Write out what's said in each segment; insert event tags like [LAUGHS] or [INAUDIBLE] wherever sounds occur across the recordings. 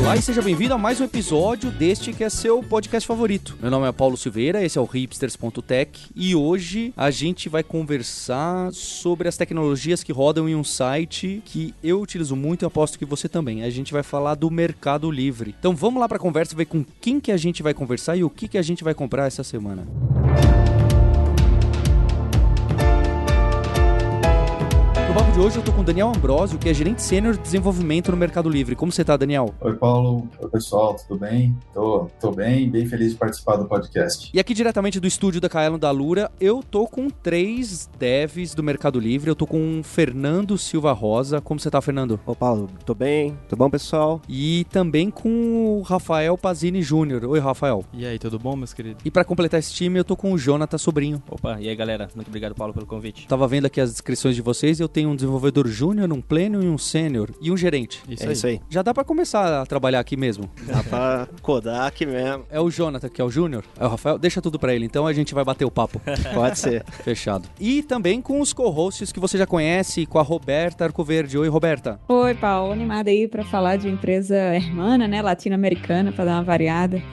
Olá e seja bem-vindo a mais um episódio deste que é seu podcast favorito. Meu nome é Paulo Silveira, esse é o hipsters.tech e hoje a gente vai conversar sobre as tecnologias que rodam em um site que eu utilizo muito e aposto que você também. A gente vai falar do Mercado Livre. Então vamos lá para a conversa, ver com quem que a gente vai conversar e o que que a gente vai comprar essa semana. No papo de hoje eu tô com o Daniel Ambrosio, que é gerente sênior de desenvolvimento no Mercado Livre. Como você tá, Daniel? Oi, Paulo. Oi, pessoal. Tudo bem? Tô, tô bem, bem feliz de participar do podcast. E aqui diretamente do estúdio da Kaelon da Lura, eu tô com três devs do Mercado Livre. Eu tô com o Fernando Silva Rosa. Como você tá, Fernando? Ô, Paulo. Tô bem. Tudo bom, pessoal? E também com o Rafael Pazini Júnior. Oi, Rafael. E aí, tudo bom, meus queridos? E para completar esse time, eu tô com o Jonathan Sobrinho. Opa, e aí, galera? Muito obrigado, Paulo, pelo convite. Tava vendo aqui as descrições de vocês e eu tenho um desenvolvedor júnior, um pleno e um sênior e um gerente. Isso é aí. isso aí. Já dá para começar a trabalhar aqui mesmo. Dá pra codar aqui mesmo. É o Jonathan, que é o júnior. É o Rafael. Deixa tudo para ele, então a gente vai bater o papo. [LAUGHS] Pode ser. Fechado. E também com os co-hosts que você já conhece, com a Roberta Arcoverde. Oi, Roberta. Oi, Paulo, animada aí pra falar de empresa hermana, né, latino-americana, pra dar uma variada. [LAUGHS]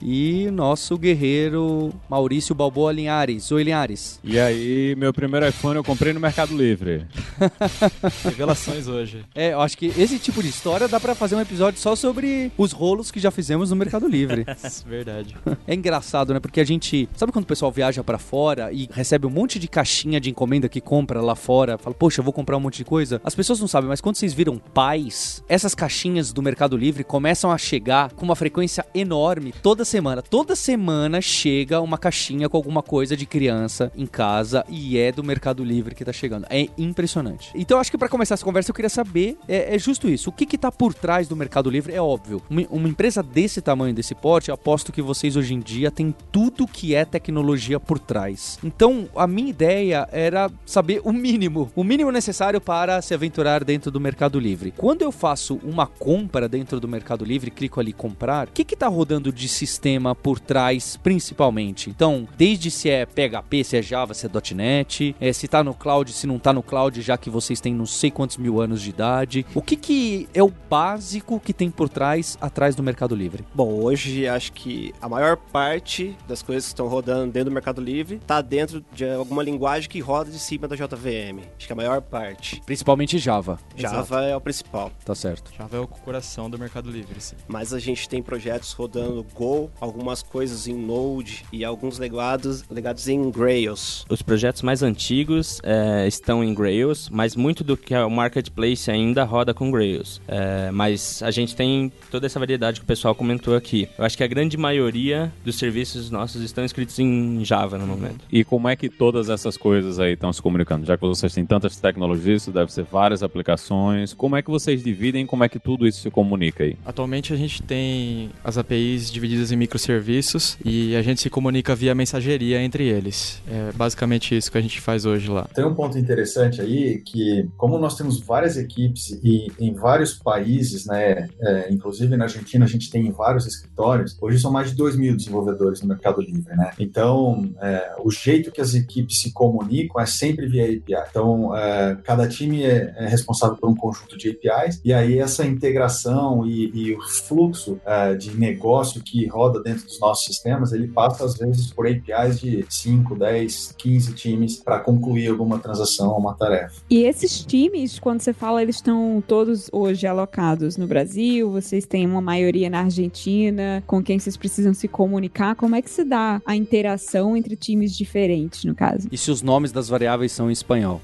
E nosso guerreiro Maurício Balboa Linhares. Oi, Linhares. E aí, meu primeiro iPhone eu comprei no Mercado Livre. [LAUGHS] Revelações hoje. É, eu acho que esse tipo de história dá pra fazer um episódio só sobre os rolos que já fizemos no Mercado Livre. [LAUGHS] Verdade. É engraçado, né? Porque a gente. Sabe quando o pessoal viaja pra fora e recebe um monte de caixinha de encomenda que compra lá fora? Fala, poxa, eu vou comprar um monte de coisa. As pessoas não sabem, mas quando vocês viram pais, essas caixinhas do Mercado Livre começam a chegar com uma frequência enorme toda semana. Toda semana chega uma caixinha com alguma coisa de criança em casa e é do Mercado Livre que tá chegando. É impressionante. Então, acho que pra começar essa conversa eu queria saber, é, é justo isso. O que que tá por trás do Mercado Livre? É óbvio. Uma, uma empresa desse tamanho, desse porte, aposto que vocês hoje em dia têm tudo que é tecnologia por trás. Então, a minha ideia era saber o mínimo, o mínimo necessário para se aventurar dentro do Mercado Livre. Quando eu faço uma compra dentro do Mercado Livre, clico ali comprar, o que que tá rodando de sistema por trás, principalmente? Então, desde se é PHP, se é Java, se é .NET, é, se tá no cloud, se não tá no cloud, já que vocês têm não sei quantos mil anos de idade. O que que é o básico que tem por trás, atrás do Mercado Livre? Bom, hoje acho que a maior parte das coisas que estão rodando dentro do Mercado Livre tá dentro de alguma linguagem que roda de cima da JVM. Acho que a maior parte. Principalmente Java, Java é o principal. tá certo. Java é o coração do Mercado Livre, sim. Mas a gente tem projetos rodando Go, algumas coisas em Node e alguns legados, legados em Grails. Os projetos mais antigos é, estão em Grails, mas muito do que é o Marketplace ainda roda com Grails. É, mas a gente tem toda essa variedade que o pessoal comentou aqui. Eu acho que a grande maioria dos serviços nossos estão escritos em Java no momento. E como é que todas essas coisas aí estão se comunicando? Já que vocês têm tantas tecnologias, isso deve ser várias aplicações. Como é que vocês dividem? Como é que tudo isso se comunica aí? Atualmente a gente tem as APIs divididas em microserviços e a gente se comunica via mensageria entre eles. É basicamente isso que a gente faz hoje lá. Tem um ponto interessante aí que, como nós temos várias equipes e em vários países, né, é, inclusive na Argentina a gente tem vários escritórios, hoje são mais de 2 mil desenvolvedores no Mercado Livre, né? Então, é, o jeito que as equipes se comunicam é sempre via API. Então, é, cada time é, é responsável por um conjunto de APIs e aí essa integração e, e o fluxo é, de negócio que roda dentro dos nossos sistemas, ele passa às vezes por APIs de 5, 10, 15 times para concluir alguma transação, uma tarefa. E esses times, quando você fala, eles estão todos hoje alocados no Brasil, vocês têm uma maioria na Argentina, com quem vocês precisam se comunicar. Como é que se dá a interação entre times diferentes, no caso? E se os nomes das variáveis são em espanhol?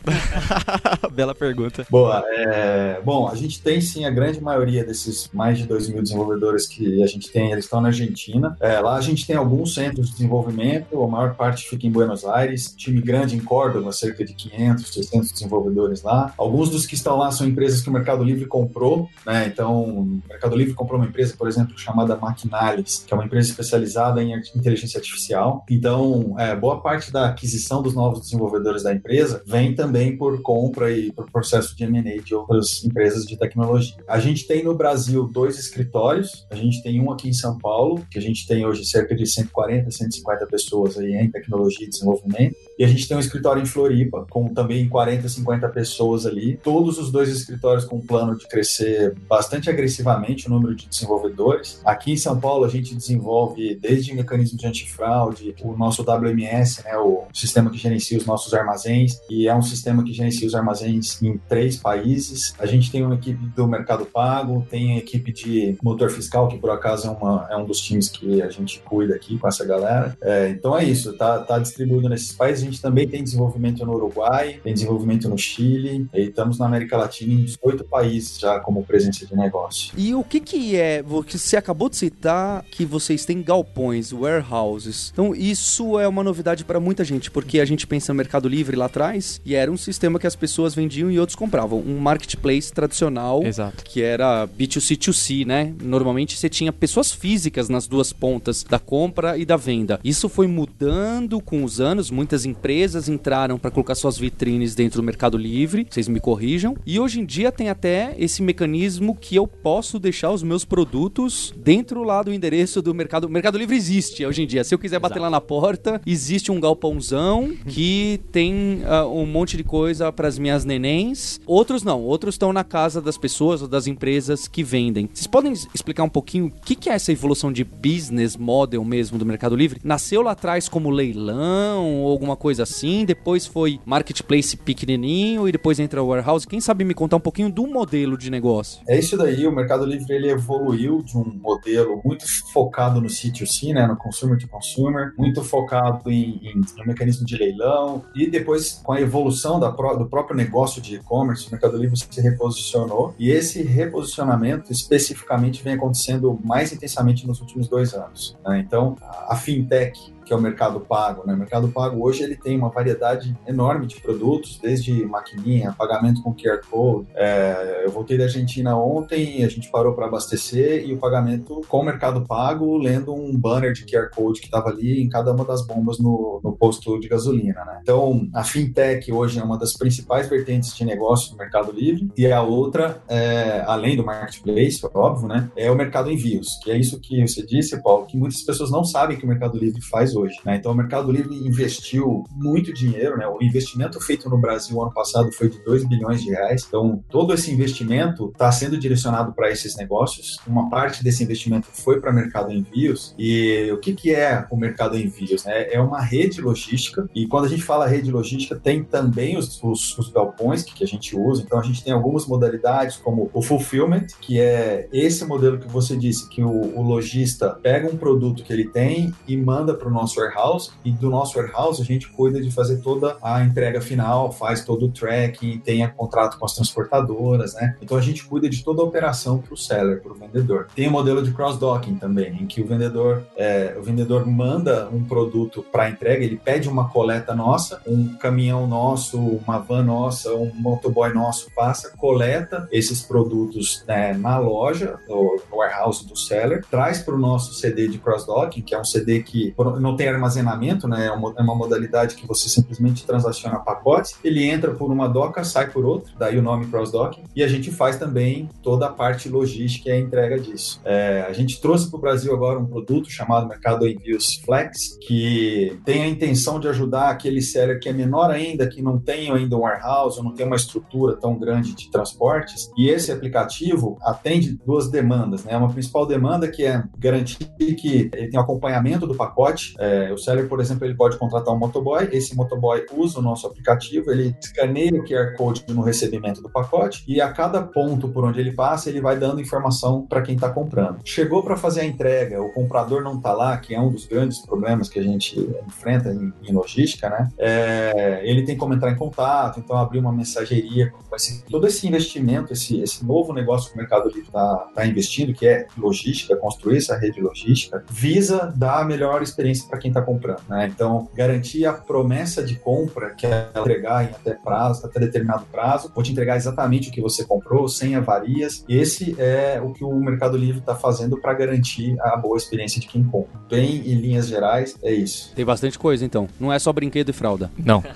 [LAUGHS] Bela pergunta. Boa. é, bom, a gente tem sim a grande maioria desses mais de 2 mil desenvolvedores que a gente tem, eles estão na Argentina. É, lá a gente tem alguns centros de desenvolvimento, a maior parte fica em Buenos Aires, time grande em Córdoba, cerca de 500, 600 desenvolvedores lá. Alguns dos que estão lá são empresas que o Mercado Livre comprou, né? Então, o Mercado Livre comprou uma empresa, por exemplo, chamada Maquinalis, que é uma empresa especializada em inteligência artificial. Então, é, boa parte da aquisição dos novos desenvolvedores da empresa vem também por compra e por processo de M&A de outras empresas de tecnologia. A gente tem no Brasil dois escritórios. A gente tem um aqui em São Paulo, que a gente tem hoje cerca de 140, 150 pessoas aí em tecnologia e desenvolvimento. E a gente tem um escritório em Floripa, com também 40, 50 pessoas ali. Todos os dois escritórios com plano de crescer bastante agressivamente o número de desenvolvedores. Aqui em São Paulo, a gente desenvolve desde mecanismo de antifraude, o nosso WMS, né, o sistema que gerencia os nossos armazéns, e é um sistema que gerencia os armazéns em três países. A gente tem uma equipe do Mercado Pago, tem a equipe de motor fiscal, que por acaso é, uma, é um dos times que a gente cuida aqui com essa galera. É, então é isso, tá, tá distribuído nesses países. A gente também tem desenvolvimento no Uruguai, tem desenvolvimento no Chile, e estamos na América Latina em 18 países já como presença de negócio. E o que que é, você acabou de citar que vocês têm galpões, warehouses. Então isso é uma novidade para muita gente, porque a gente pensa no Mercado Livre lá atrás e era um sistema que as pessoas vendiam e outros compravam. Um marketplace tradicional, Exato. que era B2C2C, né? Normalmente você tinha pessoas físicas nas duas pontas da compra e da venda. Isso foi mudando com os anos, muitas empresas entraram para colocar suas vitrines dentro do Mercado Livre, vocês me corrijam. E hoje em dia tem até esse mecanismo que eu posso deixar os meus produtos dentro lá do endereço do Mercado. O Mercado Livre existe hoje em dia. Se eu quiser bater lá na porta, existe um galpãozão que tem ah, um monte de coisa para as minhas nenéns. Outros não, outros estão na casa das pessoas ou das empresas que vendem. Vocês podem explicar um pouquinho o que, que é essa evolução de business model mesmo do Mercado Livre? Nasceu lá atrás como leilão ou alguma coisa assim, depois foi marketplace pequenininho e depois entra o warehouse. Quem sabe me contar um pouquinho do modelo de negócio? É isso daí, o Mercado Livre ele evoluiu de um modelo muito focado no C2C, né, no consumer to consumer, muito focado em, em, no mecanismo de leilão, e depois, com a evolução da do próprio negócio de e-commerce, o Mercado Livre se reposicionou, e esse reposicionamento especificamente vem acontecendo mais intensamente nos últimos dois anos. né? Então, a fintech que é o Mercado Pago. Né? O Mercado Pago hoje ele tem uma variedade enorme de produtos, desde maquininha, pagamento com QR Code. É, eu voltei da Argentina ontem, a gente parou para abastecer e o pagamento com o Mercado Pago, lendo um banner de QR Code que estava ali em cada uma das bombas no, no posto de gasolina. Né? Então, a fintech hoje é uma das principais vertentes de negócio do Mercado Livre e a outra, é, além do marketplace, óbvio, né, é o mercado envios, que é isso que você disse, Paulo, que muitas pessoas não sabem que o Mercado Livre faz hoje. Né? Então, o Mercado Livre investiu muito dinheiro, né? O investimento feito no Brasil ano passado foi de 2 bilhões de reais. Então, todo esse investimento está sendo direcionado para esses negócios. Uma parte desse investimento foi para Mercado Envios. E o que, que é o Mercado Envios? Né? É uma rede logística. E quando a gente fala rede logística, tem também os, os, os galpões que, que a gente usa. Então, a gente tem algumas modalidades, como o fulfillment, que é esse modelo que você disse, que o, o lojista pega um produto que ele tem e manda para o nosso warehouse. E do nosso warehouse, a gente cuida de fazer toda a entrega final, faz todo o tracking, tem contrato com as transportadoras, né? Então, a gente cuida de toda a operação para o seller, para o vendedor. Tem o modelo de cross-docking também, em que o vendedor, é, o vendedor manda um produto para entrega, ele pede uma coleta nossa, um caminhão nosso, uma van nossa, um motoboy nosso passa, coleta esses produtos né, na loja, no, no warehouse do seller, traz para o nosso CD de cross-docking, que é um CD que não tem armazenamento, né? É uma, é uma modalidade que você simplesmente transaciona pacotes, ele entra por uma doca, sai por outra, daí o nome cross-docking, e a gente faz também toda a parte logística e a entrega disso. É, a gente trouxe para o Brasil agora um produto chamado Mercado Envios Flex, que tem a intenção de ajudar aquele seller que é menor ainda, que não tem ainda um warehouse, ou não tem uma estrutura tão grande de transportes, e esse aplicativo atende duas demandas, né? Uma principal demanda que é garantir que ele tem acompanhamento do pacote. É, o seller, por exemplo, ele pode contratar um motoboy, esse motoboy usa o nosso aplicativo, ele escaneia o QR Code no recebimento do pacote e a cada ponto por onde ele passa, ele vai dando informação para quem está comprando. Chegou para fazer a entrega, o comprador não está lá, que é um dos grandes problemas que a gente enfrenta em, em logística, né? É, ele tem como entrar em contato, então abrir uma mensageria. Esse, todo esse investimento, esse, esse novo negócio que o Mercado Livre está tá investindo, que é logística, construir essa rede logística, visa dar a melhor experiência para quem está comprando. Né? Então, garantir a promessa de compra, que é entregar em até prazo, até determinado prazo, vou te entregar exatamente o que você comprou, sem avarias. Esse é o que o Mercado Livre está fazendo para garantir a boa experiência de quem compra. Bem, em linhas gerais, é isso. Tem bastante coisa, então. Não é só brinquedo e fralda. Não. [LAUGHS]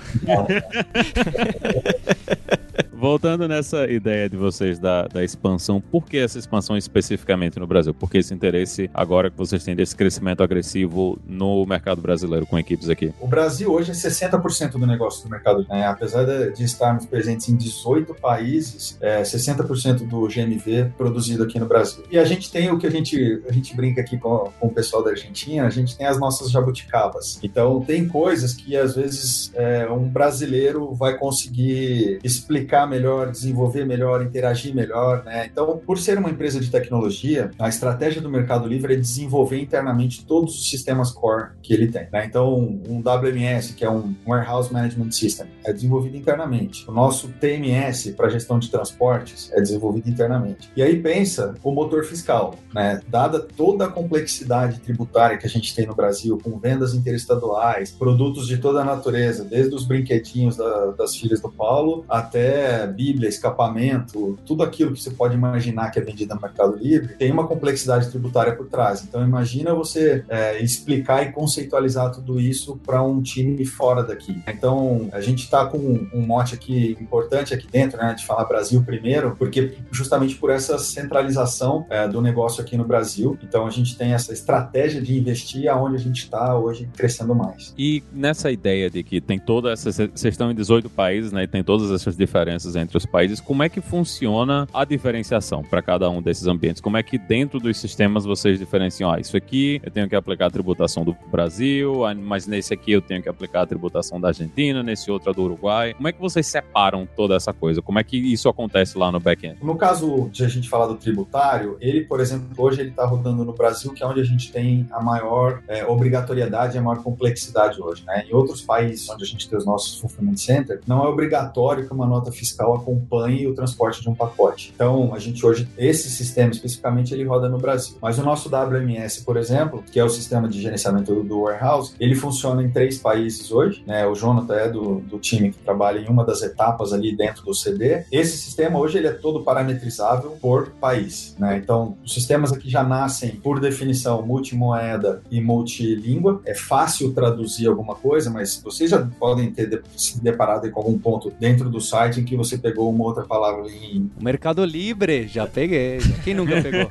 Voltando nessa ideia de vocês da, da expansão, por que essa expansão especificamente no Brasil? Por que esse interesse agora que vocês têm desse crescimento agressivo no mercado brasileiro com equipes aqui? O Brasil hoje é 60% do negócio do mercado. Né? Apesar de, estarmos presentes em 18 países, é 60% do GMV produzido aqui no Brasil. E a gente tem o que a gente, a gente brinca aqui com, com o pessoal da Argentina, a gente tem as nossas jabuticabas. Então, tem coisas que às vezes é, um brasileiro vai conseguir explicar melhor, desenvolver melhor, interagir melhor, né? Então, por ser uma empresa de tecnologia, a estratégia do Mercado Livre é desenvolver internamente todos os sistemas core que ele tem. Né? Então, um WMS, que é um Warehouse Management System, é desenvolvido internamente. O nosso TMS para gestão de transportes é desenvolvido internamente. E aí pensa o motor fiscal, né? Dada toda a complexidade tributária que a gente tem no Brasil, com vendas interestaduais, produtos de toda a natureza, desde os brinquedinhos da, das filhas do Paulo até Bíblia, escapamento, tudo aquilo que você pode imaginar que é vendido no Mercado Livre, tem uma complexidade tributária por trás. Então, imagina você é, explicar e conceitualizar tudo isso para um time fora daqui. Então, a gente está com um mote aqui importante aqui dentro, né, de falar Brasil primeiro, porque justamente por essa centralização é, do negócio aqui no Brasil. Então, a gente tem essa estratégia de investir aonde a gente está hoje crescendo mais. E nessa ideia de que tem toda essa. Vocês estão em 18 países, né, e tem todas essas diferenças diferenças entre os países, como é que funciona a diferenciação para cada um desses ambientes? Como é que dentro dos sistemas vocês diferenciam? Ah, isso aqui eu tenho que aplicar a tributação do Brasil, ah, mas nesse aqui eu tenho que aplicar a tributação da Argentina, nesse outro a do Uruguai. Como é que vocês separam toda essa coisa? Como é que isso acontece lá no back-end? No caso de a gente falar do tributário, ele, por exemplo, hoje ele está rodando no Brasil, que é onde a gente tem a maior é, obrigatoriedade e a maior complexidade hoje. Né? Em outros países onde a gente tem os nossos fulfillment center, não é obrigatório que uma nota fiscal fiscal acompanhe o transporte de um pacote. Então, a gente hoje, esse sistema especificamente, ele roda no Brasil. Mas o nosso WMS, por exemplo, que é o sistema de gerenciamento do warehouse, ele funciona em três países hoje. Né? O Jonathan é do, do time que trabalha em uma das etapas ali dentro do CD. Esse sistema hoje ele é todo parametrizável por país. Né? Então, os sistemas aqui já nascem, por definição, multimoeda e multilíngua. É fácil traduzir alguma coisa, mas vocês já podem ter se deparado com algum ponto dentro do site em que você pegou uma outra palavra em. O Mercado Livre, já peguei. Quem nunca [LAUGHS] pegou?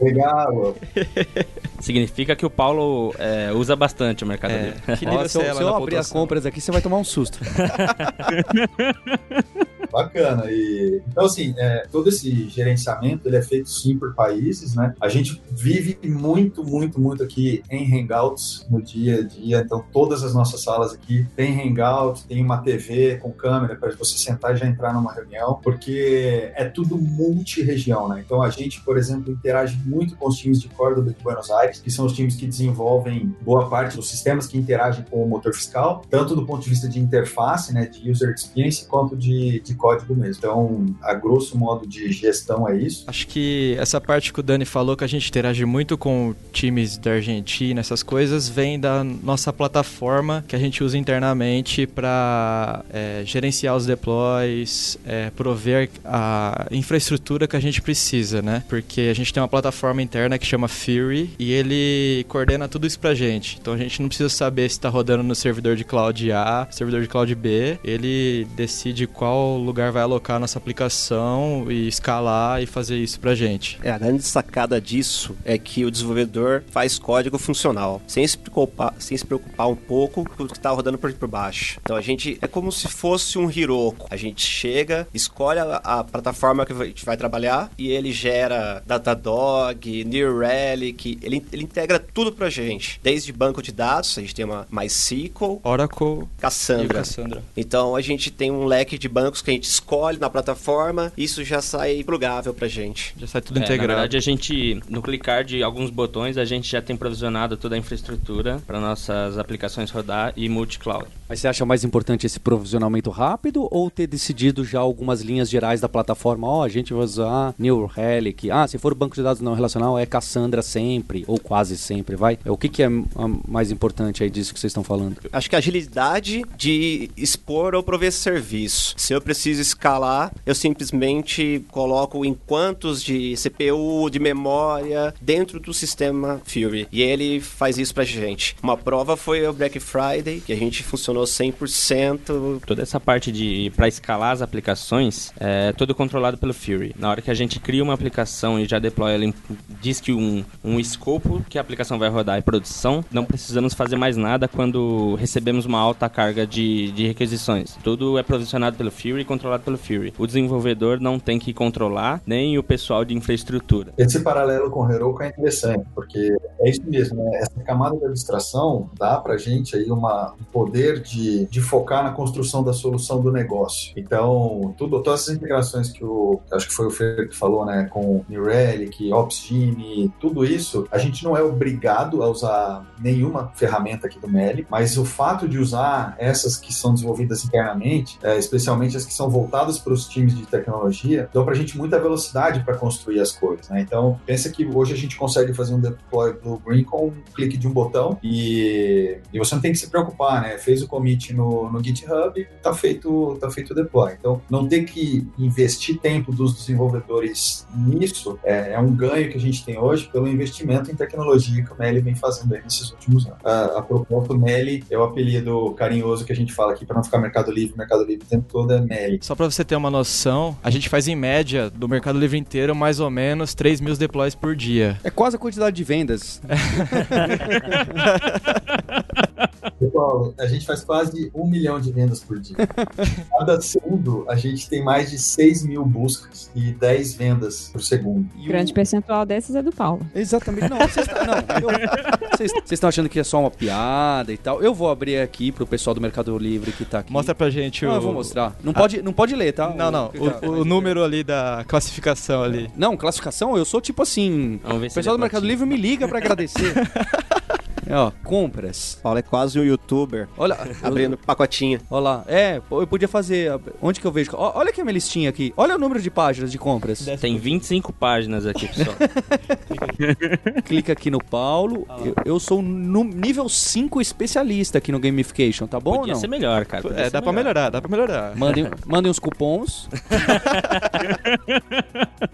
Legal. Significa que o Paulo é, usa bastante o Mercado é. Livre. Que Ó, se eu, se eu abrir as compras aqui, você vai tomar um susto. [LAUGHS] Bacana. E, então, assim, é, todo esse gerenciamento ele é feito sim por países, né? A gente vive muito, muito, muito aqui em Hangouts no dia a dia. Então, todas as nossas salas aqui tem Hangout, tem uma TV com câmera para você sentar e já entrar numa reunião, porque é tudo multi-região, né? Então, a gente, por exemplo, interage muito com os times de Córdoba e de Buenos Aires, que são os times que desenvolvem boa parte dos sistemas que interagem com o motor fiscal, tanto do ponto de vista de interface, né, de user experience, quanto de, de código mesmo. Então, a grosso modo de gestão é isso. Acho que essa parte que o Dani falou, que a gente interage muito com times da Argentina, essas coisas, vem da nossa plataforma que a gente usa internamente para é, gerenciar os deploys, é, prover a infraestrutura que a gente precisa, né? Porque a gente tem uma plataforma interna que chama Fury e ele coordena tudo isso pra gente. Então a gente não precisa saber se está rodando no servidor de cloud A, servidor de cloud B. Ele decide qual lugar lugar vai alocar nossa aplicação e escalar e fazer isso pra gente. É, a grande sacada disso é que o desenvolvedor faz código funcional, sem se preocupar, sem se preocupar um pouco com o que está rodando por, por baixo. Então a gente é como se fosse um Hiroko. A gente chega, escolhe a, a plataforma que a gente vai trabalhar e ele gera Datadog, New Relic, ele, ele integra tudo pra gente. Desde banco de dados, a gente tem uma MySQL, Oracle, Cassandra. Cassandra. Então a gente tem um leque de bancos que a gente gente escolhe na plataforma, isso já sai plugável pra gente. Já sai tudo é, integrado. Na verdade, a gente, no clicar de alguns botões, a gente já tem provisionado toda a infraestrutura para nossas aplicações rodar e multi-cloud. Mas você acha mais importante esse provisionamento rápido ou ter decidido já algumas linhas gerais da plataforma? Ó, a gente vai usar New Relic. Ah, se for banco de dados não relacional, é Cassandra sempre, ou quase sempre, vai? O que, que é a- mais importante aí disso que vocês estão falando? Acho que a agilidade de expor ou prover esse serviço. Se eu preciso escalar, eu simplesmente coloco em quantos de CPU, de memória, dentro do sistema Fury. E ele faz isso pra gente. Uma prova foi o Black Friday, que a gente funcionou 100%. Toda essa parte de para escalar as aplicações é tudo controlado pelo Fury. Na hora que a gente cria uma aplicação e já deploy ela, em- diz que um, um escopo que a aplicação vai rodar em produção, não precisamos fazer mais nada quando recebemos uma alta carga de, de requisições. Tudo é provisionado pelo Fury controlado pelo Fury. O desenvolvedor não tem que controlar, nem o pessoal de infraestrutura. Esse paralelo com o Heroku é interessante, porque é isso mesmo, né? Essa camada de abstração dá pra gente aí uma, um poder de, de focar na construção da solução do negócio. Então, tudo, todas essas integrações que o, acho que foi o Fer que falou, né, com New Relic, OpsGene, tudo isso, a gente não é obrigado a usar nenhuma ferramenta aqui do Meli, mas o fato de usar essas que são desenvolvidas internamente, é, especialmente as que são voltadas para os times de tecnologia, dão pra gente muita velocidade para construir as coisas, né? Então, pensa que hoje a gente consegue fazer um deploy do Green com um clique de um botão e, e você não tem que se preocupar, né? Fez o commit no, no GitHub, tá feito, tá feito o deploy. Então, não ter que investir tempo dos desenvolvedores nisso é, é um ganho que a gente tem hoje pelo investimento em tecnologia que o Meli vem fazendo aí nesses últimos anos. A, a propósito, Meli é o apelido carinhoso que a gente fala aqui para não ficar Mercado Livre, Mercado Livre o tempo todo é Meli. Só pra você ter uma noção, a gente faz em média do Mercado Livre inteiro mais ou menos 3 mil deploys por dia. É quase a quantidade de vendas. [LAUGHS] Pessoal, a gente faz quase um milhão de vendas por dia. Cada segundo, a gente tem mais de 6 mil buscas e 10 vendas por segundo. E o- Grande percentual dessas é do Paulo. Exatamente. Não, vocês tá- estão achando que é só uma piada e tal. Eu vou abrir aqui pro pessoal do Mercado Livre que tá aqui. Mostra pra gente Não, o. eu vou mostrar. Não pode, não pode ler, tá? Não, não. O, o número ali da classificação ali. Não, classificação, eu sou tipo assim. Vamos ver O se pessoal do Mercado. Livre me liga pra agradecer. [LAUGHS] É, ó, compras. Paulo é quase um youtuber Olha, abrindo pacotinho. Olha lá. É, eu podia fazer. Onde que eu vejo? Ó, Olha aqui a minha listinha aqui. Olha o número de páginas de compras. Tem 25 páginas aqui, pessoal. [LAUGHS] Clica aqui no Paulo. Eu, eu sou no nível 5 especialista aqui no Gamification, tá bom Podia ou não? ser melhor, cara. podia É, dá pra melhorar, dá pra melhorar. Mandem, mandem os cupons. [LAUGHS]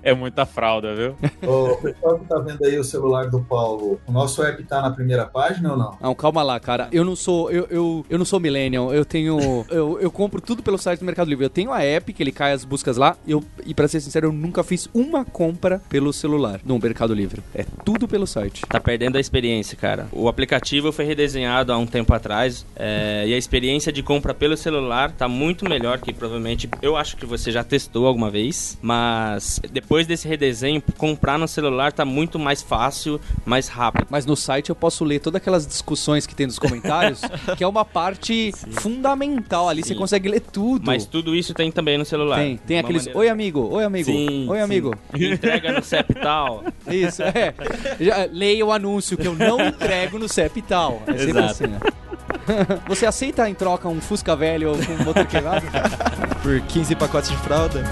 É muita fralda, viu? Ô, O pessoal que tá vendo aí o celular do Paulo, o nosso app tá na primeira página ou não? Não, calma lá, cara. Eu não sou. Eu, eu, eu não sou millennial. Eu tenho. [LAUGHS] Eu, eu compro tudo pelo site do Mercado Livre. Eu tenho a app que ele cai as buscas lá. Eu, e pra ser sincero, eu nunca fiz uma compra pelo celular no Mercado Livre. É tudo pelo site. Tá perdendo a experiência, cara. O aplicativo foi redesenhado há um tempo atrás é, e a experiência de compra pelo celular tá muito melhor que provavelmente eu acho que você já testou alguma vez, mas depois desse redesenho, comprar no celular tá muito mais fácil, mais rápido. Mas no site eu posso ler todas aquelas discussões que tem nos comentários, [LAUGHS] que é uma parte fundamental ali. Você Sim. consegue ler tudo. Mas tudo isso tem também no celular. tem, tem aqueles. maneira- Oi, amigo. Oi, amigo. Sim, Oi, sim. amigo. Entrega no CEP tal. [LAUGHS] Isso, é. Já, leia o anúncio que eu não entrego no CEP e tal. É sempre Exato. assim, né? [LAUGHS] Você aceita em troca um Fusca velho com um motor quebrado? Por 15 pacotes de fralda.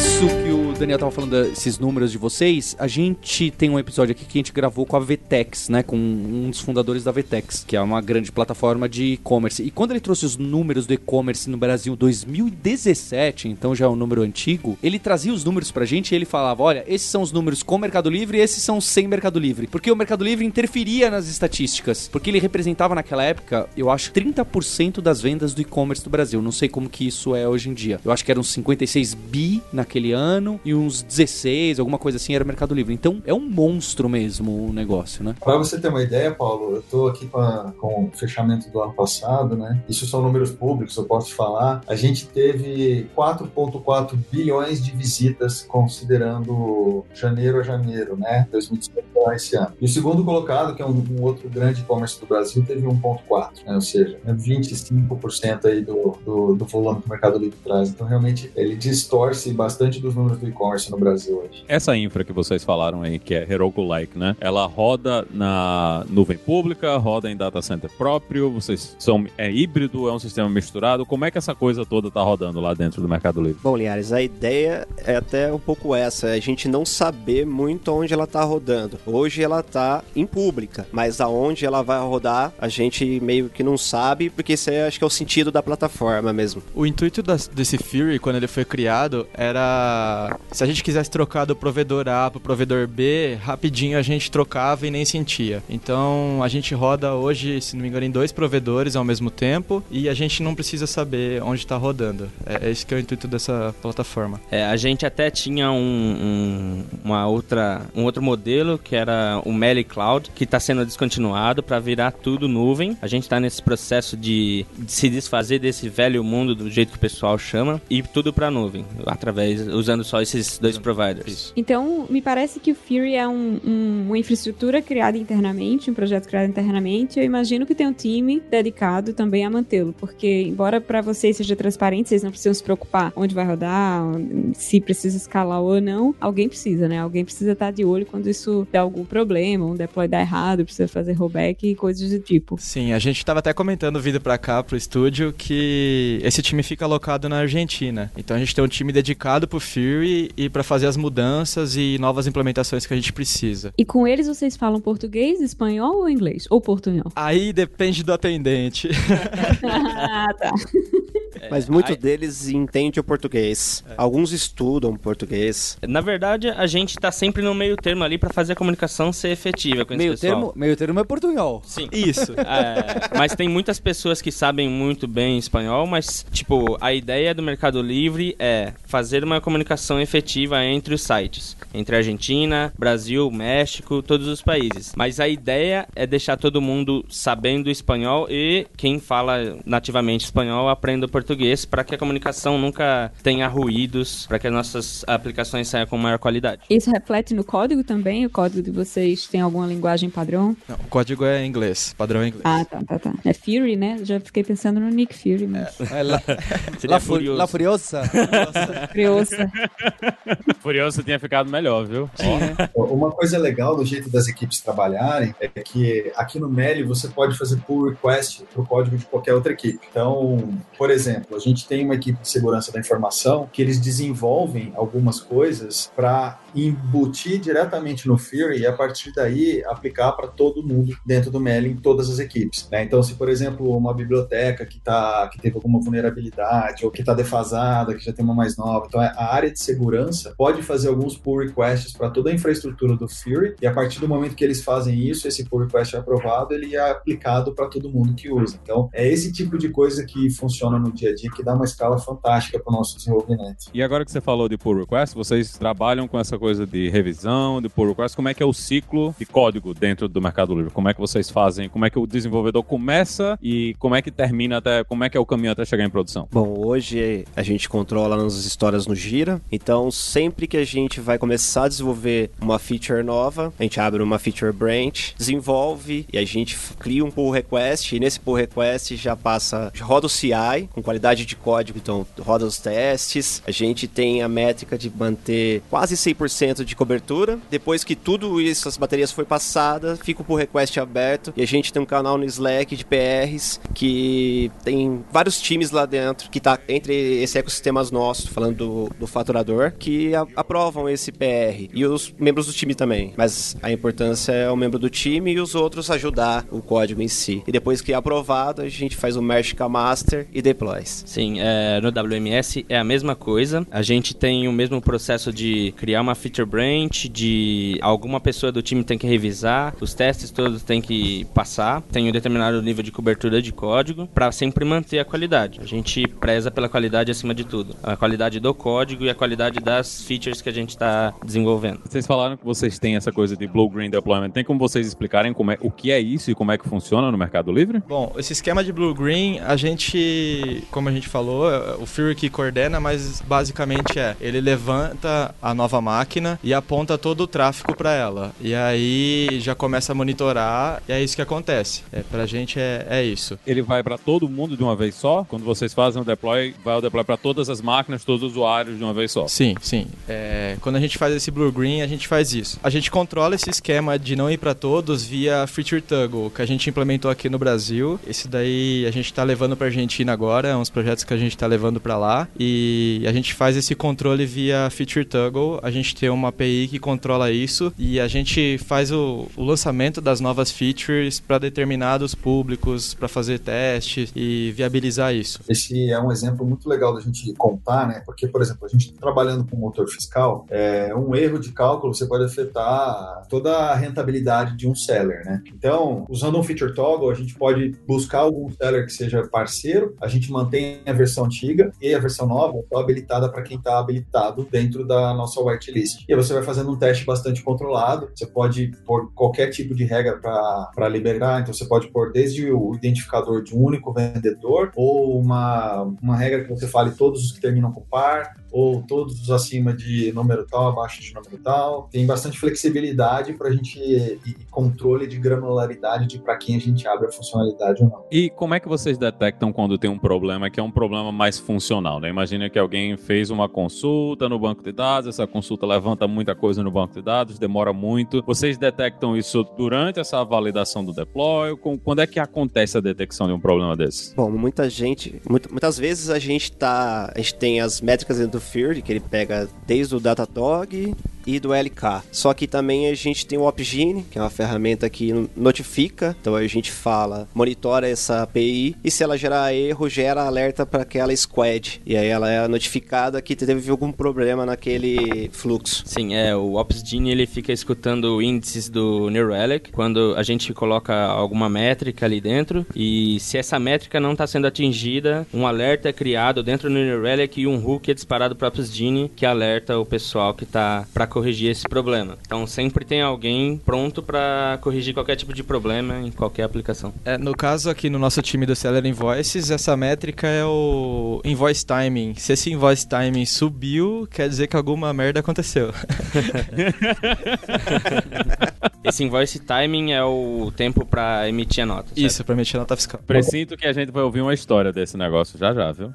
Isso Daniel tava falando desses números de vocês, a gente tem um episódio aqui que a gente gravou com a Vtex, né? Com um dos fundadores da Vtex, que é uma grande plataforma de e-commerce. E quando ele trouxe os números do e-commerce no Brasil 2017, então já é um número antigo, ele trazia os números pra gente e ele falava: olha, esses são os números com Mercado Livre e esses são sem Mercado Livre. Porque o Mercado Livre interferia nas estatísticas. Porque ele representava naquela época, eu acho, 30% das vendas do e-commerce do Brasil. Não sei como que isso é hoje em dia. Eu acho que eram 56 bi naquele ano e e uns 16, alguma coisa assim, era Mercado Livre. Então é um monstro mesmo o negócio, né? Para você ter uma ideia, Paulo, eu estou aqui com, a, com, o fechamento do ano passado, né? Isso são números públicos, eu posso falar. A gente teve 4,4 bilhões de visitas, considerando janeiro a janeiro, né? 2018 esse ano. E o segundo colocado, que é um, um outro grande e-commerce do Brasil, teve 1,4, né? ou seja, 25% aí do, do, do volume que o Mercado Livre traz. Então, realmente, ele distorce bastante dos números do e-commerce no Brasil hoje. Essa infra que vocês falaram aí, que é Heroku-like, né? Ela roda na nuvem pública, roda em data center próprio, vocês são é híbrido, é um sistema misturado. Como é que essa coisa toda tá rodando lá dentro do Mercado Livre? Bom, Linhares, a ideia é até um pouco essa, é a gente não saber muito onde ela tá rodando. Hoje ela tá em pública, mas aonde ela vai rodar, a gente meio que não sabe, porque isso é, acho que é o sentido da plataforma mesmo. O intuito das, desse Fury, quando ele foi criado, era se a gente quisesse trocar do provedor A pro provedor B, rapidinho a gente trocava e nem sentia. Então a gente roda hoje, se não me engano, em dois provedores ao mesmo tempo e a gente não precisa saber onde está rodando. É, é esse que é o intuito dessa plataforma. É, a gente até tinha um, um, uma outra, um outro modelo que era o Meli Cloud, que está sendo descontinuado para virar tudo nuvem. A gente está nesse processo de, de, se desfazer desse velho mundo do jeito que o pessoal chama e tudo para nuvem, através usando só esses dois providers. Então, me parece que o Fury é um, um, uma infraestrutura criada internamente, um projeto criado internamente. Eu imagino que tem um time dedicado também a mantê-lo, porque embora para vocês seja transparente, vocês não precisam se preocupar onde vai rodar, se precisa escalar ou não, alguém precisa, né? Alguém precisa estar de olho quando isso der algum problema, um deploy dar errado, precisa fazer rollback e coisas do tipo. Sim, a gente estava até comentando vindo para cá pro estúdio que esse time fica alocado na Argentina. Então a gente tem um time dedicado pro Fury e para fazer as mudanças e novas implementações que a gente precisa. E com eles vocês falam português, espanhol ou inglês? Ou portunhol? Aí depende do atendente. [LAUGHS] ah, tá. [LAUGHS] Mas muitos deles entendem o português. É. Alguns estudam português. Na verdade, a gente tá sempre no meio termo ali para fazer a comunicação ser efetiva com meio esse pessoal. Termo, meio termo é portunhol. Sim. Isso. [LAUGHS] É, mas tem muitas pessoas que sabem muito bem espanhol, mas, tipo, a ideia do Mercado Livre é fazer uma comunicação efetiva entre os sites. Entre Argentina, Brasil, México, todos os países. Mas a ideia é deixar todo mundo sabendo espanhol e quem fala nativamente espanhol aprenda português português para que a comunicação nunca tenha ruídos, para que as nossas aplicações saiam com maior qualidade. Isso reflete no código também? O código de vocês tem alguma linguagem padrão? Não, o código é inglês, padrão é inglês. Ah, tá, tá, tá. É Fury, né? Já fiquei pensando no Nick Fury, mas... É, é [LAUGHS] la, la, furioso. la Furiosa. Furiosa. [LAUGHS] Furiosa tinha ficado melhor, viu? Uma coisa legal do jeito das equipes trabalharem é que aqui no Meli você pode fazer pull request para o código de qualquer outra equipe. Então, por exemplo, exemplo, a gente tem uma equipe de segurança da informação que eles desenvolvem algumas coisas para embutir diretamente no Fury e a partir daí aplicar para todo mundo dentro do Meli em todas as equipes. Né? Então, se por exemplo uma biblioteca que tá que teve alguma vulnerabilidade ou que está defasada, que já tem uma mais nova, então a área de segurança pode fazer alguns pull requests para toda a infraestrutura do Fury e a partir do momento que eles fazem isso, esse pull request é aprovado, ele é aplicado para todo mundo que usa. Então, é esse tipo de coisa que funciona no dia a dia que dá uma escala fantástica para o nosso desenvolvimento. E agora que você falou de pull request, vocês trabalham com essa coisa de revisão, de pull request, como é que é o ciclo de código dentro do Mercado Livre? Como é que vocês fazem? Como é que o desenvolvedor começa e como é que termina até, como é que é o caminho até chegar em produção? Bom, hoje a gente controla as histórias no Gira, então sempre que a gente vai começar a desenvolver uma feature nova, a gente abre uma feature branch, desenvolve e a gente cria um pull request e nesse pull request já passa, já roda o CI com qualidade de código, então roda os testes, a gente tem a métrica de manter quase 100% de cobertura. Depois que tudo isso, as baterias foi passada, fica o request aberto e a gente tem um canal no Slack de PRs que tem vários times lá dentro que tá entre esses ecossistemas nossos, falando do, do faturador, que a, aprovam esse PR e os membros do time também. Mas a importância é o membro do time e os outros ajudar o código em si. E depois que é aprovado, a gente faz o merge com a master e deploy. mais. Sim, é, no WMS é a mesma coisa. A gente tem o mesmo processo de criar uma feature branch, de alguma pessoa do time tem que revisar, os testes todos tem que passar, tem um determinado nível de cobertura de código para sempre manter a qualidade. A gente preza pela qualidade acima de tudo. A qualidade do código e a qualidade das features que a gente está desenvolvendo. Vocês falaram que vocês têm essa coisa de Blue Green Deployment. Tem como vocês explicarem como é, o que é isso e como é que funciona no Mercado Livre? Bom, esse esquema de Blue Green, a gente, como a gente falou, o Fury que coordena, mas basicamente é, ele levanta a nova máquina e aponta todo o tráfego para ela. E aí já começa a monitorar e é isso que acontece. É, pra gente é, é isso. Ele vai para todo mundo de uma vez só? Quando vocês fazem o deploy, vai o deploy para todas as máquinas, todos os usuários de uma vez só? Sim, sim. É, quando a gente faz esse Blue Green, a gente faz isso. A gente controla esse esquema de não ir para todos via Feature Toggle, que a gente implementou aqui no Brasil. Esse daí a gente está levando para Argentina agora, é uns projetos que a gente está levando para lá. E a gente faz esse controle via Feature Toggle. A gente tem uma API que controla isso e a gente faz o, o lançamento das novas features para determinados públicos, para fazer testes e viabilizar isso. Esse é um exemplo muito legal da gente contar, né? Porque, por exemplo, a gente tá trabalhando com motor fiscal, é, um erro de cálculo você pode afetar toda a rentabilidade de um seller, né? Então, usando um feature toggle, a gente pode buscar algum seller que seja parceiro, a gente mantém a versão antiga e a versão nova habilitada para quem está habilitado dentro da nossa whitelist. E aí você vai fazendo um teste bastante controlado, você pode pôr qualquer tipo de regra para liberar, então você pode pôr desde o identificador de um único vendedor ou uma, uma regra que você fale todos os que terminam com par, ou todos os acima de número tal, abaixo de número tal. Tem bastante flexibilidade para a gente e controle de granularidade de para quem a gente abre a funcionalidade ou não. E como é que vocês detectam quando tem um problema que é um problema mais funcional? Né? Imagina que alguém fez uma consulta no banco de dados, essa consulta levanta muita coisa no banco de dados, demora muito. Vocês detectam isso durante essa validação do deploy? Quando é que acontece a detecção de um problema desse? Bom, muita gente, muitas vezes a gente tá, a gente tem as métricas dentro do Field, que ele pega desde o Datadog e do LK. Só que também a gente tem o Opgene, que é uma ferramenta que notifica, então a gente fala, monitora essa API e se ela gerar erro, gera alerta para aquela squad. E aí ela é notificada que teve algum problema naquele fluxo. Sim, é, o Opsgene ele fica escutando índices do New Relic quando a gente coloca alguma métrica ali dentro e se essa métrica não está sendo atingida, um alerta é criado dentro do New Relic e um hook é disparado para o Opsgene que alerta o pessoal que está para corrigir esse problema. Então sempre tem alguém pronto para corrigir qualquer tipo de problema em qualquer aplicação. É, no caso aqui no nosso time do Seller Invoices, essa métrica é o invoice timing. Se esse invoice timing subiu, quer dizer que alguma merda aconteceu. [LAUGHS] [LAUGHS] esse invoice timing é o tempo para emitir a nota. Certo? Isso, para emitir a nota fiscal. Presinto que a gente vai ouvir uma história desse negócio já já, viu?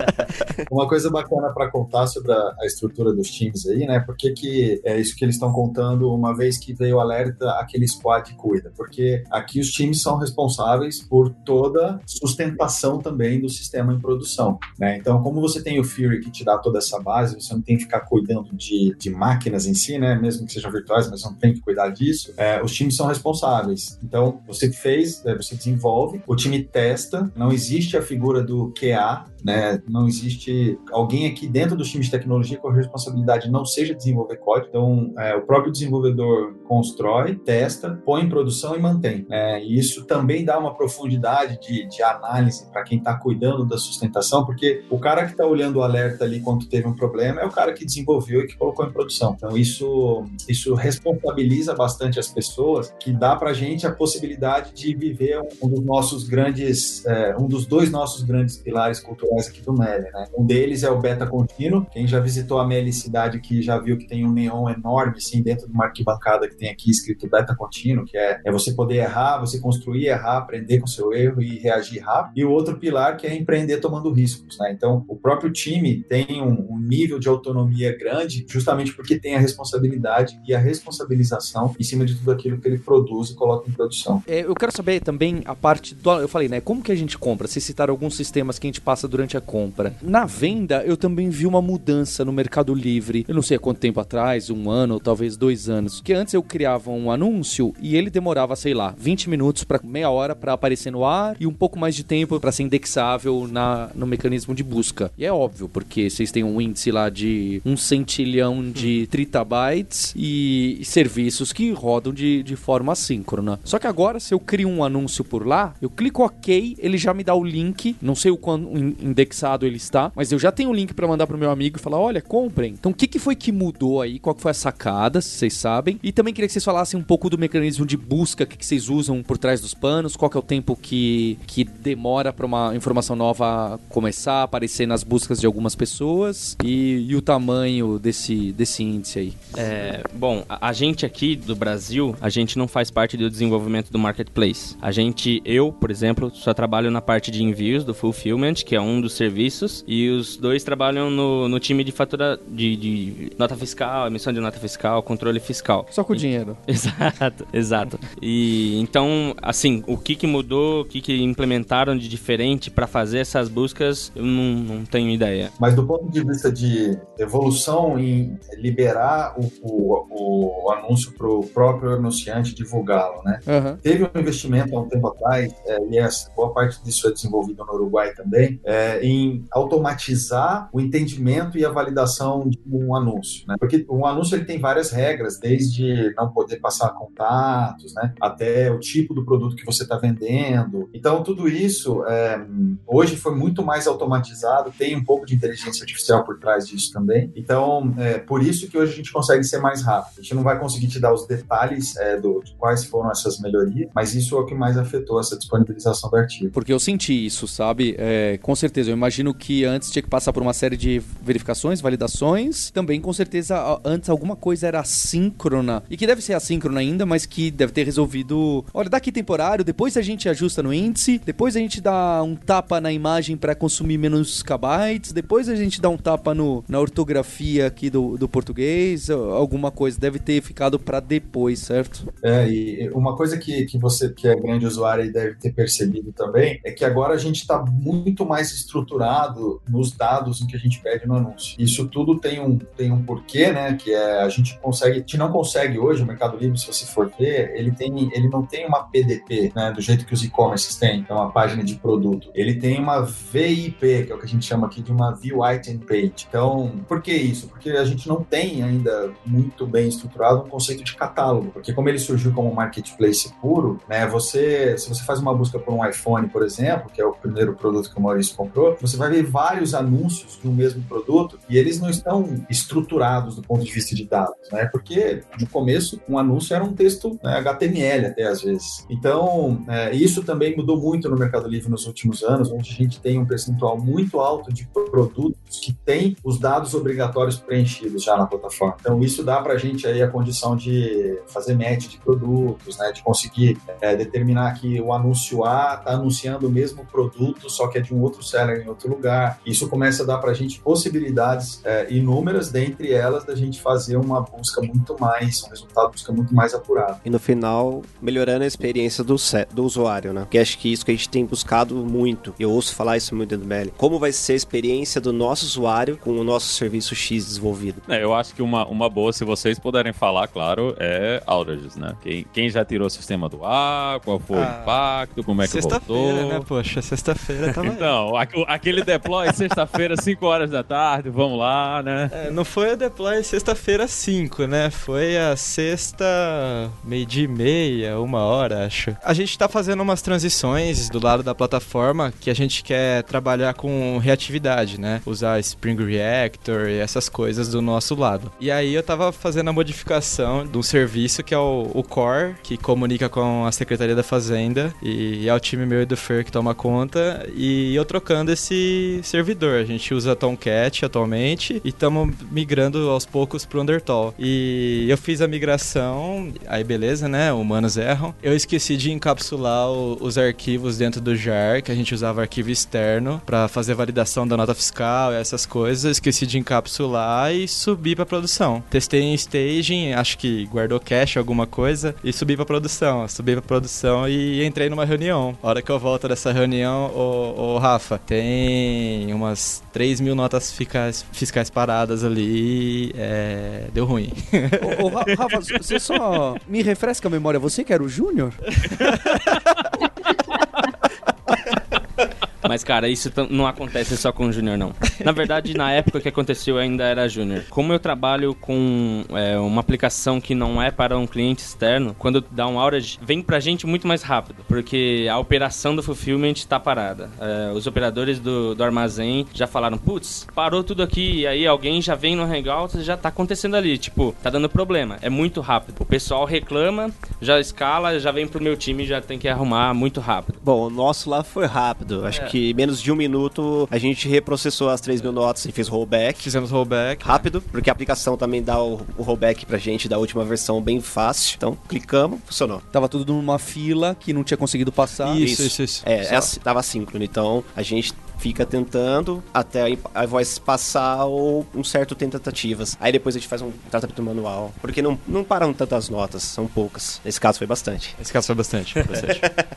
[LAUGHS] uma coisa bacana para contar sobre a, a, estrutura dos times aí, né? Porque que é isso que eles estão contando uma vez que veio o alerta, aquele squad cuida. Porque aqui os times são responsáveis por toda sustentação também do sistema em produção, né? Então, como você tem o Fury que te dá toda essa base, você não tem que ficar cuidando de, de máquinas em si, né? Mesmo que sejam virtuais, mas não tem que cuidar disso. É, os times são responsáveis. Então, você fez, é, você desenvolve, o time testa, não existe a figura do QA, né? Não existe alguém aqui dentro dos times de tecnologia com a responsabilidade não seja desenvolver código. Então, é, o próprio desenvolvedor constrói, testa, põe em produção e mantém. Né? E isso também dá uma profundidade de, de análise para quem está cuidando da sustentação, porque o cara que está olhando o alerta ali quando teve um problema é o cara que desenvolveu e que colocou em produção. Então, isso, isso responsabiliza bastante as pessoas, que dá para a gente a possibilidade de viver um dos nossos grandes, é, um dos dois nossos grandes pilares culturais aqui do Meli. Né? Um deles é o beta contínuo. Quem já visitou a Meli Cidade que já viu que tem um neon enorme assim dentro de uma arquibancada que tem aqui escrito beta contínuo, que é, é você poder errar, você construir, errar, aprender com seu erro e reagir rápido. E o outro pilar que é empreender tomando riscos. Né? Então, o próprio time tem um, um nível de autonomia grande justamente porque tem a responsabilidade e a responsabilização em cima cima de tudo aquilo que ele produz e coloca em produção. É, eu quero saber também a parte do. Eu falei, né? Como que a gente compra? Vocês citaram alguns sistemas que a gente passa durante a compra. Na venda, eu também vi uma mudança no Mercado Livre. Eu não sei há quanto tempo atrás, um ano, talvez dois anos. Que antes eu criava um anúncio e ele demorava, sei lá, 20 minutos para meia hora para aparecer no ar e um pouco mais de tempo para ser indexável na, no mecanismo de busca. E é óbvio, porque vocês têm um índice lá de um centilhão de tritabytes e, e serviços que rodam de, de forma assíncrona. Só que agora, se eu crio um anúncio por lá, eu clico OK, ele já me dá o link. Não sei o quão indexado ele está, mas eu já tenho o link para mandar pro meu amigo e falar: olha, comprem. Então, o que, que foi que mudou aí? Qual que foi a sacada, se vocês sabem? E também queria que vocês falassem um pouco do mecanismo de busca que, que vocês usam por trás dos panos, qual que é o tempo que, que demora para uma informação nova começar, aparecer nas buscas de algumas pessoas e, e o tamanho desse, desse índice aí. É, bom, a, a gente aqui do Brasil, a gente não faz parte do desenvolvimento do marketplace. A gente, eu, por exemplo, só trabalho na parte de envios do fulfillment, que é um dos serviços, e os dois trabalham no, no time de fatura de, de nota fiscal, emissão de nota fiscal, controle fiscal. Só com o dinheiro. [LAUGHS] Exato, exato. E então, assim, o que, que mudou, o que, que implementaram de diferente para fazer essas buscas, eu não, não tenho ideia. Mas do ponto de vista de evolução em liberar o, o, o anúncio para o próprio anunciante divulgá-lo, né? Uhum. Teve um investimento há um tempo atrás, é, e essa, boa parte disso é desenvolvido no Uruguai também, é, em automatizar o entendimento e a validação de um anúncio, né? Porque um anúncio ele tem várias regras, desde não poder passar contatos, né? Até o tipo do produto que você está vendendo. Então, tudo isso é, hoje foi muito mais automatizado, tem um pouco de inteligência artificial por trás disso também. Então, é por isso que hoje a gente consegue ser mais rápido. A gente não vai conseguir te dar os detalhes é, do, de quais foram essas melhorias, mas isso é o que mais afetou essa disponibilização do artigo. Porque eu senti isso, sabe? É, com certeza. Eu imagino que antes tinha que passar por uma série de verificações, validações. Também, com certeza, antes alguma coisa era assíncrona. E que deve ser assíncrona ainda, mas que deve ter resolvido. Olha, daqui temporário, depois a gente ajusta no índice, depois a gente dá um tapa na imagem para consumir menos kbytes, depois a gente dá um tapa no, na ortografia aqui do, do português, alguma coisa. Deve ter ficado para depois, certo? É, e uma coisa que, que você, que é grande usuário, e deve ter percebido também, é que agora a gente está muito mais estruturado nos dados em que a gente pede no anúncio. Isso tudo tem um, tem um porquê, né? Que é a gente consegue, a gente não consegue hoje, o Mercado Livre, se você for ver, ele, tem, ele não tem uma PDP, né? Do jeito que os e-commerces têm, é uma página de produto. Ele tem uma VIP, que é o que a gente chama aqui de uma View Item Page. Então, por que isso? Porque a gente não tem ainda muito bem estruturado um conceito de catálogo, porque como ele surgiu como marketplace puro, né? Você, se você faz uma busca por um iPhone, por exemplo, que é o primeiro produto que o Maurício comprou, você vai ver vários anúncios de um mesmo produto e eles não estão estruturados do ponto de vista de dados, né? Porque no começo um anúncio era um texto né, HTML até às vezes. Então é, isso também mudou muito no Mercado Livre nos últimos anos, onde a gente tem um percentual muito alto de produtos que têm os dados obrigatórios preenchidos já na plataforma. Então isso dá para a gente aí a condição de fazer match de produtos, né? De conseguir é, determinar que o anúncio A está anunciando o mesmo produto, só que é de um outro seller em outro lugar. Isso começa a dar para a gente possibilidades é, inúmeras, dentre elas da gente fazer uma busca muito mais, um resultado de busca muito mais apurado. E no final, melhorando a experiência do, do usuário, né? Porque acho que isso que a gente tem buscado muito, eu ouço falar isso muito do ML. Como vai ser a experiência do nosso usuário com o nosso serviço X desenvolvido? É, eu acho que uma, uma boa, se vocês puderem falar, claro, é outages, né? Quem, quem já tirou o sistema do ar, qual foi ah, o impacto, como é que voltou. Sexta-feira, né? Poxa, sexta-feira tava Então, aquele deploy sexta-feira, 5 horas da tarde, vamos lá, né? É, não foi o deploy sexta-feira 5, né? Foi a sexta, meio-dia e meia, uma hora, acho. A gente tá fazendo umas transições do lado da plataforma que a gente quer trabalhar com reatividade, né? Usar Spring Reactor e essas coisas do nosso lado. E aí eu tava fazendo a modificação de um serviço que é o, o Core, que comunica com a Secretaria da Fazenda e é o time meu e do Fer que toma conta e eu trocando esse servidor. A gente usa Tomcat atualmente e estamos migrando aos poucos pro Undertale. E eu fiz a migração, aí beleza, né? Humanos erram. Eu esqueci de encapsular o, os arquivos dentro do JAR, que a gente usava arquivo externo para fazer validação da nota fiscal essas coisas. Esqueci de encapsular e subir para produção. Testei em staging, acho que guardou cache, alguma coisa, e subir pra produção. Subi pra produção e entrei numa reunião. A hora que eu volto dessa reunião, ô, ô Rafa, tem umas 3 mil notas fiscais, fiscais paradas ali. É, deu ruim. Ô, ô, Ra- Rafa, você só me refresca a memória. Você que era o Júnior? [LAUGHS] Mas, cara, isso não acontece só com o Júnior, não. Na verdade, na época que aconteceu, eu ainda era Júnior. Como eu trabalho com é, uma aplicação que não é para um cliente externo, quando dá um outage, vem pra gente muito mais rápido. Porque a operação do fulfillment tá parada. É, os operadores do, do armazém já falaram, putz, parou tudo aqui. E aí alguém já vem no Hangout e já tá acontecendo ali. Tipo, tá dando problema. É muito rápido. O pessoal reclama, já escala, já vem pro meu time e já tem que arrumar muito rápido. Bom, o nosso lá foi rápido. Acho É. que menos de um minuto a gente reprocessou as 3 mil notas e fez rollback. Fizemos rollback. Rápido, porque a aplicação também dá o, o rollback pra gente da última versão bem fácil. Então, clicamos, funcionou. Tava tudo numa fila que não tinha conseguido passar. Isso, isso, isso. É, Só. é, assi- tava assíncrono. Então, a gente fica tentando até a voz passar ou um certo tentativas. Aí depois a gente faz um tratamento manual. Porque não, não param tantas notas, são poucas. Nesse caso foi bastante. Esse caso foi bastante. [LAUGHS]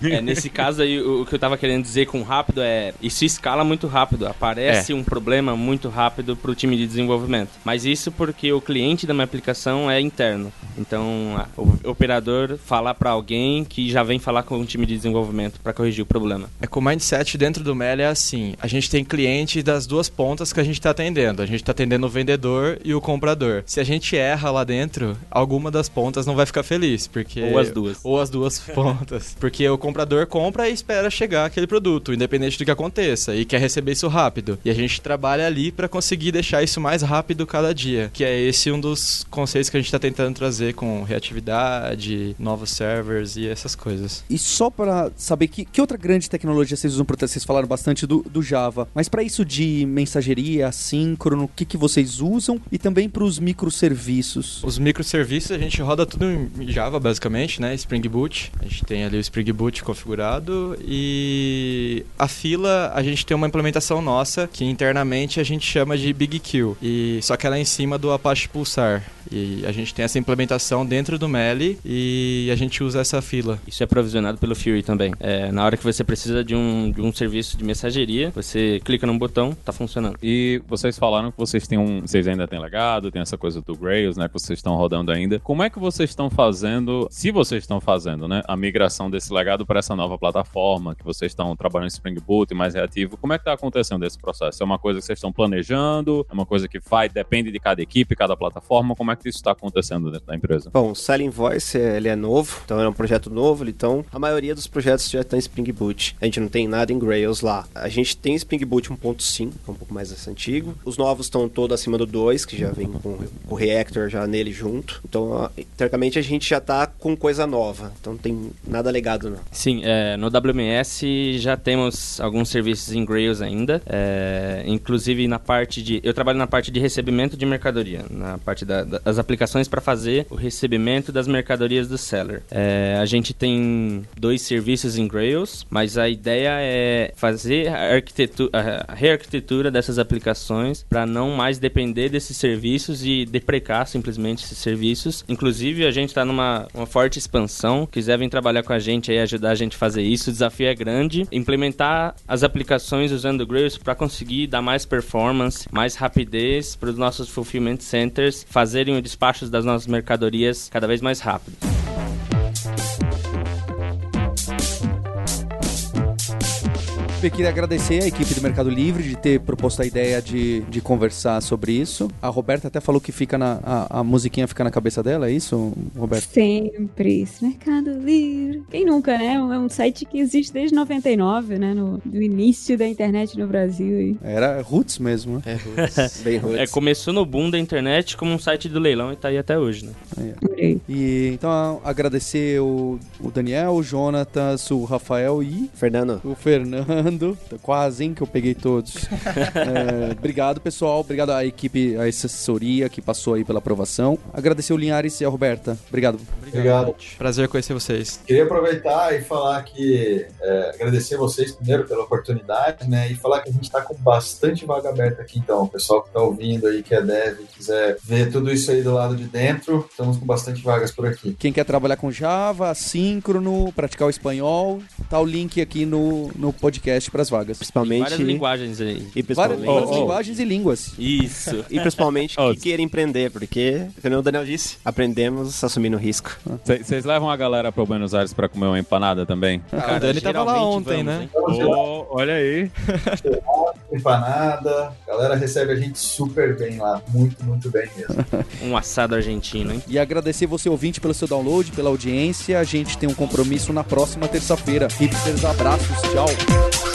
É, nesse caso aí, o, que eu tava querendo dizer com rápido é. Isso escala muito rápido. Aparece um problema muito rápido pro time de desenvolvimento. Mas isso porque o cliente da minha aplicação é interno. Então, a- o operador falar pra alguém que já vem falar com o time de desenvolvimento pra corrigir o problema. É que o mindset dentro do Meli é assim: a gente tem cliente das duas pontas que a gente está atendendo. A gente está atendendo o vendedor e o comprador. Se a gente erra lá dentro, alguma das pontas não vai ficar feliz, porque Ou as duas. ou as duas [LAUGHS] pontas, porque o comprador compra e espera chegar aquele produto, independente do que aconteça, e quer receber isso rápido. E a gente trabalha ali para conseguir deixar isso mais rápido cada dia, que é esse um dos conceitos que a gente está tentando trazer com reatividade, novos servers e essas coisas. E só pra saber que, que outra grande tecnologia vocês usam para vocês falaram bastante do, do Java, mas pra isso de mensageria, assíncrono, o que, que vocês usam e também pros microserviços. Os microserviços a gente roda tudo em Java, basicamente, né? Spring Boot. A gente tem ali o Spring Boot configurado e a fila a gente tem uma implementação nossa que internamente a gente chama de Big Kill. E só que ela é em cima do Apache Pulsar. E a gente tem essa implementação dentro do Meli e a gente usa essa fila. Isso é provisionado pelo Fury também. É, na hora que você precisa de um, de um serviço de mensageria, você clica num botão, tá funcionando. E vocês falaram que vocês têm um. Vocês ainda têm legado, tem essa coisa do Grails, né? Que vocês estão rodando ainda. Como é que vocês estão fazendo, se vocês estão fazendo, né? A migração desse legado para essa nova plataforma, que vocês estão trabalhando em Spring Boot mais reativo. Como é que tá acontecendo esse processo? É uma coisa que vocês estão planejando? É uma coisa que vai, depende de cada equipe, cada plataforma? Como é que isso está acontecendo dentro da empresa? Bom, o Selling Voice ele é novo, então é um projeto novo, então a maioria dos projetos já está em Spring Boot. A gente não tem nada em Grails lá. A gente tem Spring Boot 1.5, que é um pouco mais antigo. Os novos estão todos acima do 2, que já vem com o Reactor já nele junto. Então, teoricamente, a gente já tá com coisa nova. Então não tem nada legado, não. Sim, é, no WMS já temos alguns serviços em Grails ainda, é, inclusive na parte de. Eu trabalho na parte de recebimento de mercadoria, na parte da- das aplicações para fazer o recebimento das mercadorias do seller. É, a gente tem dois serviços em Grails, mas a ideia é fazer a, arquitetu- a rearquitetura dessas aplicações para não mais depender desses serviços e deprecar simplesmente esses serviços. Inclusive, a gente está numa uma forte expansão. Quiser vir trabalhar com a gente e ajudar a gente a fazer isso, o desafio é grande. Implementar as aplicações usando o Grails para conseguir dar mais performance, mais rapidez para os nossos fulfillment centers fazerem o despacho das nossas mercadorias cada vez mais rápido. Eu queria agradecer a equipe do Mercado Livre de ter proposto a ideia de, de conversar sobre isso. A Roberta até falou que fica na, a, a musiquinha fica na cabeça dela, é isso, Roberta? Sempre. esse Mercado Livre. Quem nunca, né? É um site que existe desde 99, né? No, do início da internet no Brasil. E... Era roots mesmo, né? É, [LAUGHS] Bem roots. É, começou no boom da internet como um site do leilão e tá aí até hoje, né? Adorei. E então agradecer o, o Daniel, o Jonatas, o Rafael e Fernando, o Fernando quase, hein, que eu peguei todos. [LAUGHS] É, obrigado, pessoal. Obrigado à equipe, à assessoria que passou aí pela aprovação. Agradecer o Linhares e a Roberta. Obrigado. Obrigado. Prazer conhecer vocês. Queria aproveitar e falar que é, agradecer vocês primeiro pela oportunidade, né? E falar que a gente está com bastante vaga aberta aqui, então. O pessoal que está ouvindo aí, que é dev, quiser ver tudo isso aí do lado de dentro, estamos com bastante vagas por aqui. Quem quer trabalhar com Java, assíncrono, praticar o espanhol, tá o link aqui no, no podcast para as vagas. Principalmente. Várias linguagens aí. E Várias, principalmente. várias Oh, oh. linguagens e línguas. Isso. E principalmente [LAUGHS] Oh. que queira empreender, porque, como o Daniel disse, aprendemos assumindo risco. Vocês levam a galera para Buenos Aires para comer uma empanada também? o Dani tava lá ontem, vamos, né? Ô, olha aí. [LAUGHS] Empanada, a galera recebe a gente super bem lá, muito, muito bem mesmo. [LAUGHS] Um assado argentino, hein? E agradecer você, ouvinte, pelo seu download, pela audiência. A gente tem um compromisso na próxima terça-feira. Hipsters, abraços, tchau.